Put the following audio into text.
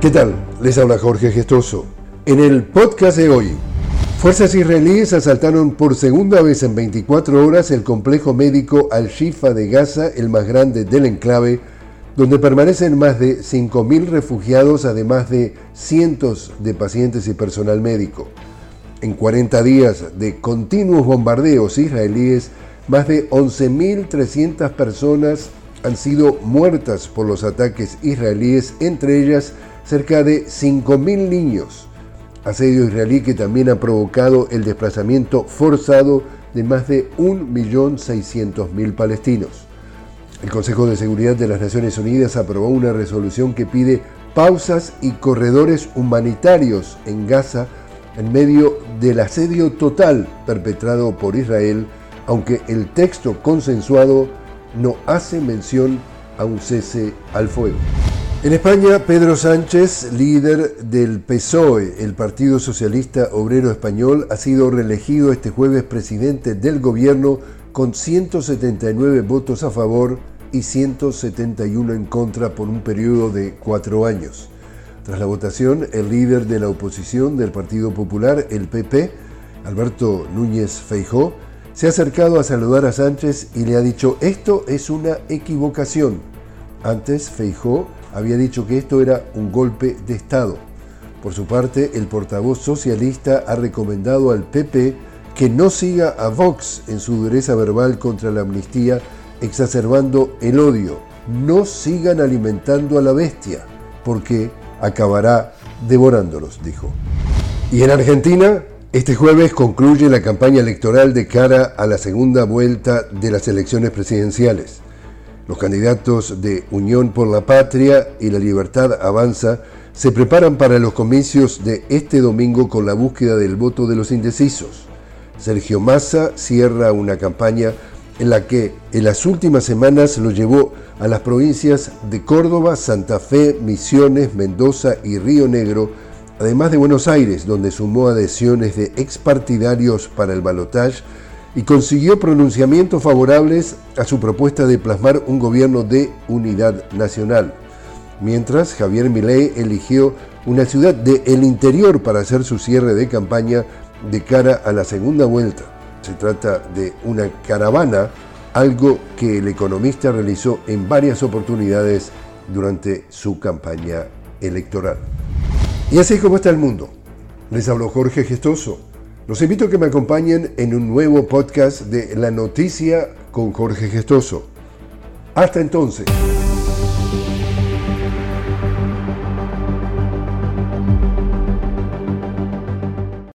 ¿Qué tal? Les habla Jorge Gestoso. En el podcast de hoy, fuerzas israelíes asaltaron por segunda vez en 24 horas el complejo médico Al-Shifa de Gaza, el más grande del enclave, donde permanecen más de 5.000 refugiados, además de cientos de pacientes y personal médico. En 40 días de continuos bombardeos israelíes, más de 11.300 personas han sido muertas por los ataques israelíes, entre ellas cerca de 5.000 niños. Asedio israelí que también ha provocado el desplazamiento forzado de más de 1.600.000 palestinos. El Consejo de Seguridad de las Naciones Unidas aprobó una resolución que pide pausas y corredores humanitarios en Gaza en medio del asedio total perpetrado por Israel, aunque el texto consensuado no hace mención a un cese al fuego. En España, Pedro Sánchez, líder del PSOE, el Partido Socialista Obrero Español, ha sido reelegido este jueves presidente del gobierno con 179 votos a favor y 171 en contra por un periodo de cuatro años. Tras la votación, el líder de la oposición del Partido Popular, el PP, Alberto Núñez Feijó, se ha acercado a saludar a Sánchez y le ha dicho, esto es una equivocación. Antes, Feijó había dicho que esto era un golpe de Estado. Por su parte, el portavoz socialista ha recomendado al PP que no siga a Vox en su dureza verbal contra la amnistía, exacerbando el odio. No sigan alimentando a la bestia, porque acabará devorándolos, dijo. Y en Argentina, este jueves concluye la campaña electoral de cara a la segunda vuelta de las elecciones presidenciales. Los candidatos de Unión por la Patria y la Libertad Avanza se preparan para los comicios de este domingo con la búsqueda del voto de los indecisos. Sergio Massa cierra una campaña en la que en las últimas semanas lo llevó a las provincias de Córdoba, Santa Fe, Misiones, Mendoza y Río Negro, además de Buenos Aires, donde sumó adhesiones de expartidarios para el balotaje y consiguió pronunciamientos favorables a su propuesta de plasmar un gobierno de unidad nacional. Mientras, Javier Milei eligió una ciudad del el interior para hacer su cierre de campaña de cara a la segunda vuelta. Se trata de una caravana, algo que el economista realizó en varias oportunidades durante su campaña electoral. Y así es como está el mundo. Les habló Jorge Gestoso. Los invito a que me acompañen en un nuevo podcast de La Noticia con Jorge Gestoso. Hasta entonces.